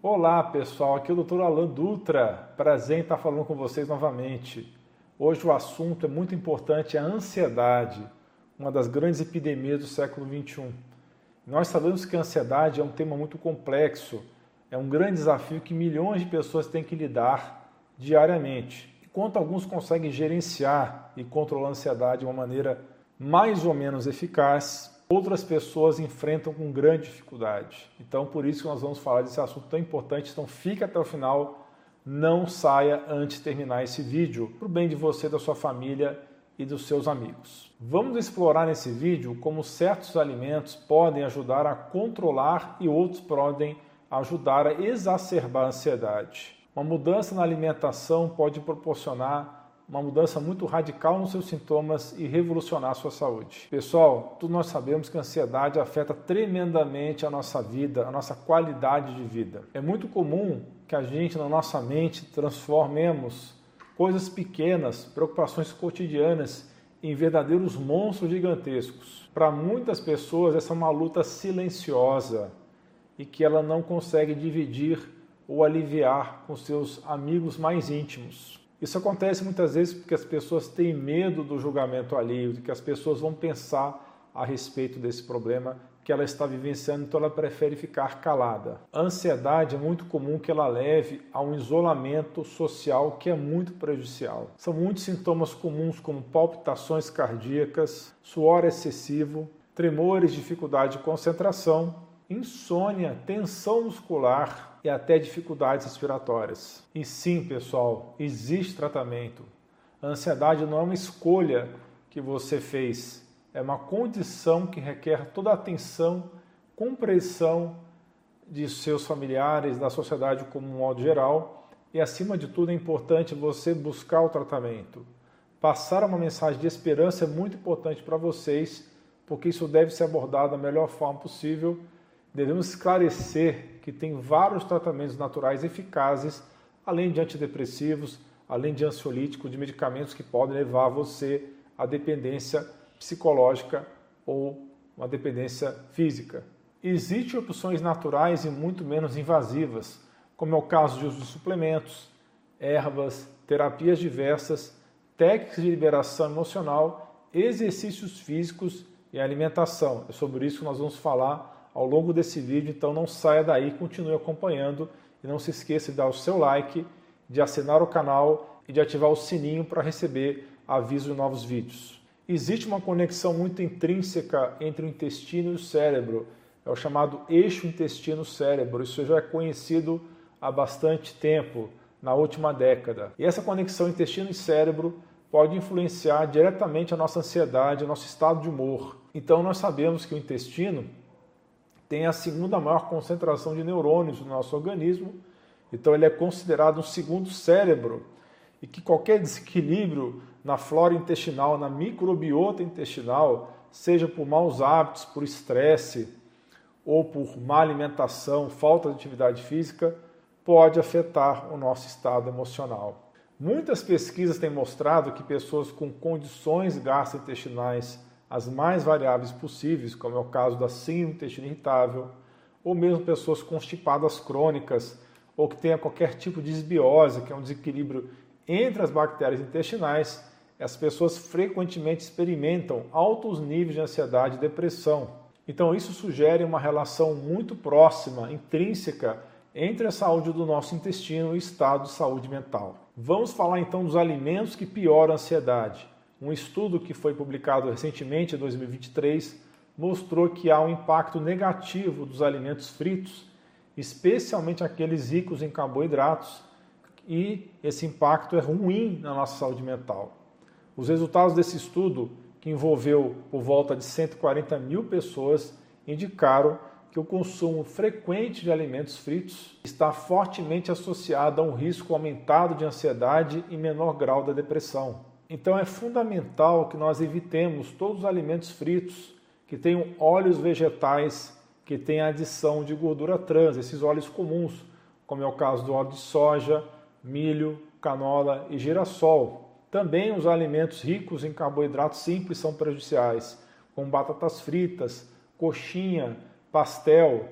Olá pessoal, aqui é o Dr. Alan Dutra. Prazer em estar falando com vocês novamente. Hoje o assunto é muito importante, é a ansiedade, uma das grandes epidemias do século XXI. Nós sabemos que a ansiedade é um tema muito complexo, é um grande desafio que milhões de pessoas têm que lidar diariamente. Enquanto alguns conseguem gerenciar e controlar a ansiedade de uma maneira mais ou menos eficaz, outras pessoas enfrentam com grande dificuldade. Então, por isso que nós vamos falar desse assunto tão importante. Então, fique até o final, não saia antes de terminar esse vídeo, para o bem de você, da sua família e dos seus amigos. Vamos explorar nesse vídeo como certos alimentos podem ajudar a controlar e outros podem ajudar a exacerbar a ansiedade. Uma mudança na alimentação pode proporcionar uma mudança muito radical nos seus sintomas e revolucionar a sua saúde. Pessoal, todos nós sabemos que a ansiedade afeta tremendamente a nossa vida, a nossa qualidade de vida. É muito comum que a gente, na nossa mente, transformemos coisas pequenas, preocupações cotidianas, em verdadeiros monstros gigantescos. Para muitas pessoas, essa é uma luta silenciosa e que ela não consegue dividir ou aliviar com seus amigos mais íntimos. Isso acontece muitas vezes porque as pessoas têm medo do julgamento alheio, de que as pessoas vão pensar a respeito desse problema que ela está vivenciando, então ela prefere ficar calada. A ansiedade é muito comum que ela leve a um isolamento social que é muito prejudicial. São muitos sintomas comuns como palpitações cardíacas, suor excessivo, tremores, dificuldade de concentração, insônia, tensão muscular, e até dificuldades respiratórias. E sim, pessoal, existe tratamento. A ansiedade não é uma escolha que você fez, é uma condição que requer toda a atenção, compreensão de seus familiares, da sociedade como um modo geral, e acima de tudo é importante você buscar o tratamento. Passar uma mensagem de esperança é muito importante para vocês, porque isso deve ser abordado da melhor forma possível devemos esclarecer que tem vários tratamentos naturais eficazes, além de antidepressivos, além de ansiolíticos, de medicamentos que podem levar você à dependência psicológica ou uma dependência física. Existem opções naturais e muito menos invasivas, como é o caso de uso de suplementos, ervas, terapias diversas, técnicas de liberação emocional, exercícios físicos e alimentação. É sobre isso que nós vamos falar ao longo desse vídeo, então não saia daí, continue acompanhando e não se esqueça de dar o seu like, de assinar o canal e de ativar o sininho para receber aviso de novos vídeos. Existe uma conexão muito intrínseca entre o intestino e o cérebro, é o chamado eixo intestino-cérebro. Isso já é conhecido há bastante tempo, na última década. E essa conexão intestino e cérebro pode influenciar diretamente a nossa ansiedade, o nosso estado de humor. Então nós sabemos que o intestino tem a segunda maior concentração de neurônios no nosso organismo, então ele é considerado um segundo cérebro e que qualquer desequilíbrio na flora intestinal, na microbiota intestinal, seja por maus hábitos, por estresse ou por má alimentação, falta de atividade física, pode afetar o nosso estado emocional. Muitas pesquisas têm mostrado que pessoas com condições gastrointestinais as mais variáveis possíveis, como é o caso da síndrome intestino irritável, ou mesmo pessoas constipadas crônicas, ou que tenha qualquer tipo de desbiose, que é um desequilíbrio entre as bactérias intestinais, as pessoas frequentemente experimentam altos níveis de ansiedade e depressão. Então, isso sugere uma relação muito próxima, intrínseca, entre a saúde do nosso intestino e o estado de saúde mental. Vamos falar então dos alimentos que pioram a ansiedade. Um estudo que foi publicado recentemente, em 2023, mostrou que há um impacto negativo dos alimentos fritos, especialmente aqueles ricos em carboidratos, e esse impacto é ruim na nossa saúde mental. Os resultados desse estudo, que envolveu por volta de 140 mil pessoas, indicaram que o consumo frequente de alimentos fritos está fortemente associado a um risco aumentado de ansiedade e menor grau da depressão. Então é fundamental que nós evitemos todos os alimentos fritos que tenham óleos vegetais que tenham adição de gordura trans, esses óleos comuns, como é o caso do óleo de soja, milho, canola e girassol. Também os alimentos ricos em carboidratos simples são prejudiciais, como batatas fritas, coxinha, pastel.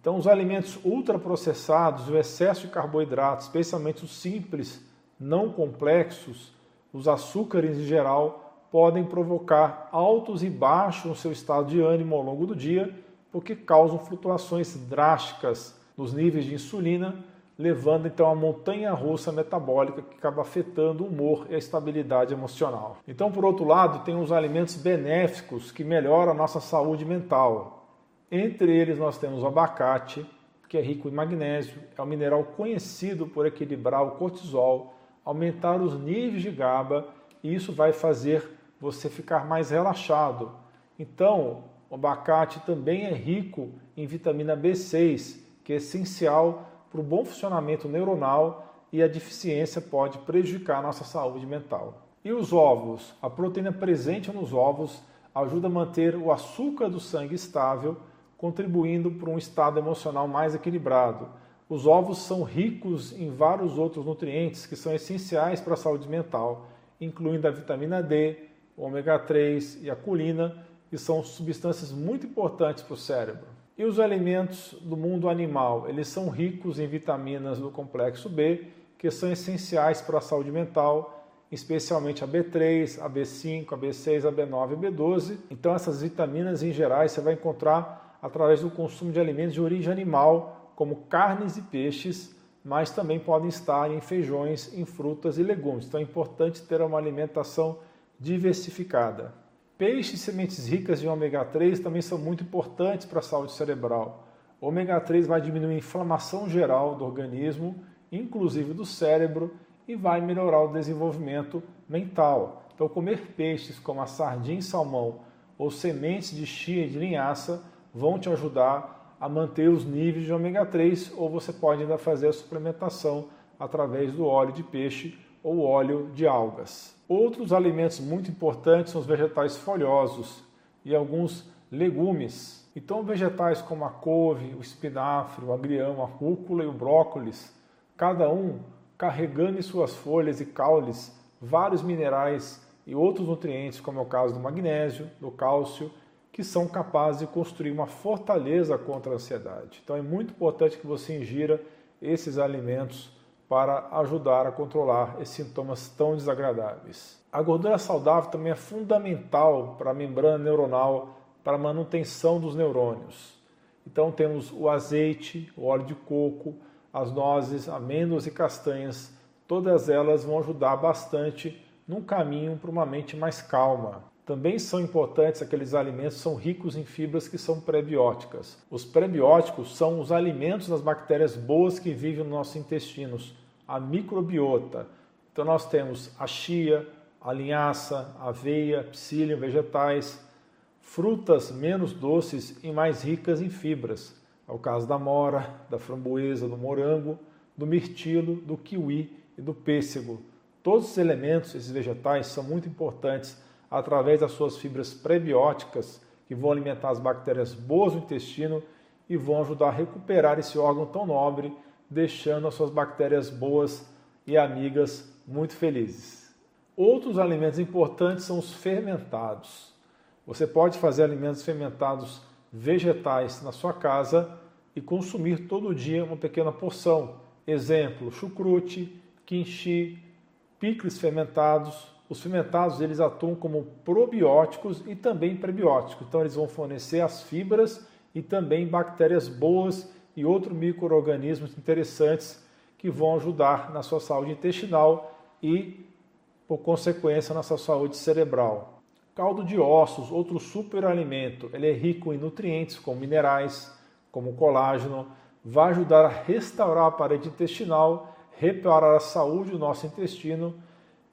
Então, os alimentos ultraprocessados, o excesso de carboidratos, especialmente os simples, não complexos, os açúcares em geral, podem provocar altos e baixos no seu estado de ânimo ao longo do dia, porque causam flutuações drásticas nos níveis de insulina, levando então a montanha russa metabólica que acaba afetando o humor e a estabilidade emocional. Então, por outro lado, tem os alimentos benéficos que melhoram a nossa saúde mental. Entre eles nós temos o abacate, que é rico em magnésio, é um mineral conhecido por equilibrar o cortisol, aumentar os níveis de GABA e isso vai fazer você ficar mais relaxado. Então, o abacate também é rico em vitamina B6, que é essencial para o bom funcionamento neuronal e a deficiência pode prejudicar a nossa saúde mental. E os ovos? A proteína presente nos ovos ajuda a manter o açúcar do sangue estável, contribuindo para um estado emocional mais equilibrado. Os ovos são ricos em vários outros nutrientes que são essenciais para a saúde mental, incluindo a vitamina D, o ômega 3 e a colina, que são substâncias muito importantes para o cérebro. E os alimentos do mundo animal, eles são ricos em vitaminas do complexo B, que são essenciais para a saúde mental, especialmente a B3, a B5, a B6, a B9 e a B12. Então essas vitaminas em geral você vai encontrar através do consumo de alimentos de origem animal, como carnes e peixes, mas também podem estar em feijões, em frutas e legumes. Então é importante ter uma alimentação diversificada. Peixes e sementes ricas de ômega 3 também são muito importantes para a saúde cerebral. O ômega 3 vai diminuir a inflamação geral do organismo, inclusive do cérebro, e vai melhorar o desenvolvimento mental. Então, comer peixes como a sardinha e salmão ou sementes de chia e de linhaça vão te ajudar a manter os níveis de ômega 3, ou você pode ainda fazer a suplementação através do óleo de peixe ou óleo de algas. Outros alimentos muito importantes são os vegetais folhosos e alguns legumes. Então, vegetais como a couve, o espinafre, o agrião, a rúcula e o brócolis, cada um carregando em suas folhas e caules vários minerais e outros nutrientes, como é o caso do magnésio, do cálcio, que são capazes de construir uma fortaleza contra a ansiedade. Então é muito importante que você ingira esses alimentos para ajudar a controlar esses sintomas tão desagradáveis. A gordura saudável também é fundamental para a membrana neuronal, para a manutenção dos neurônios. Então temos o azeite, o óleo de coco, as nozes, amêndoas e castanhas, todas elas vão ajudar bastante num caminho para uma mente mais calma. Também são importantes aqueles alimentos que são ricos em fibras que são prebióticas. Os prebióticos são os alimentos das bactérias boas que vivem nos nossos intestinos, a microbiota. Então nós temos a chia, a linhaça, a aveia, psyllium, vegetais, frutas menos doces e mais ricas em fibras. É o caso da mora, da framboesa, do morango, do mirtilo, do kiwi e do pêssego. Todos os elementos, esses vegetais, são muito importantes através das suas fibras prebióticas, que vão alimentar as bactérias boas do intestino e vão ajudar a recuperar esse órgão tão nobre, deixando as suas bactérias boas e amigas muito felizes. Outros alimentos importantes são os fermentados. Você pode fazer alimentos fermentados vegetais na sua casa e consumir todo dia uma pequena porção. Exemplo: chucrute, quinchi, picles fermentados, os fermentados eles atuam como probióticos e também prebióticos. Então eles vão fornecer as fibras e também bactérias boas e outros micro-organismos interessantes que vão ajudar na sua saúde intestinal e, por consequência, na sua saúde cerebral. Caldo de ossos, outro superalimento, ele é rico em nutrientes como minerais, como colágeno, vai ajudar a restaurar a parede intestinal, reparar a saúde do nosso intestino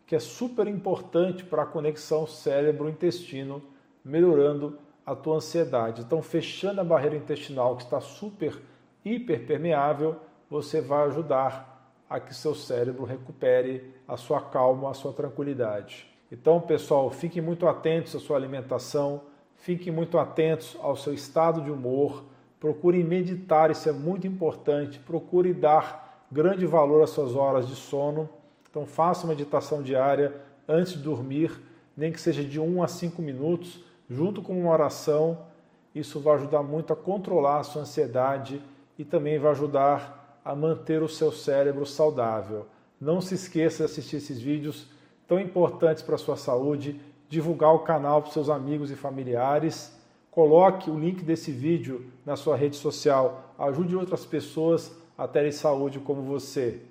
que é super importante para a conexão cérebro-intestino, melhorando a tua ansiedade. Então, fechando a barreira intestinal que está super hiperpermeável, você vai ajudar a que seu cérebro recupere a sua calma, a sua tranquilidade. Então, pessoal, fiquem muito atentos à sua alimentação, fiquem muito atentos ao seu estado de humor, procurem meditar, isso é muito importante, procure dar grande valor às suas horas de sono então faça uma meditação diária antes de dormir, nem que seja de 1 a 5 minutos, junto com uma oração. Isso vai ajudar muito a controlar a sua ansiedade e também vai ajudar a manter o seu cérebro saudável. Não se esqueça de assistir esses vídeos tão importantes para a sua saúde, divulgar o canal para seus amigos e familiares. Coloque o link desse vídeo na sua rede social. Ajude outras pessoas a terem saúde como você.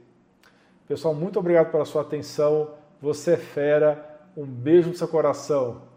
Pessoal, muito obrigado pela sua atenção. Você é fera. Um beijo no seu coração.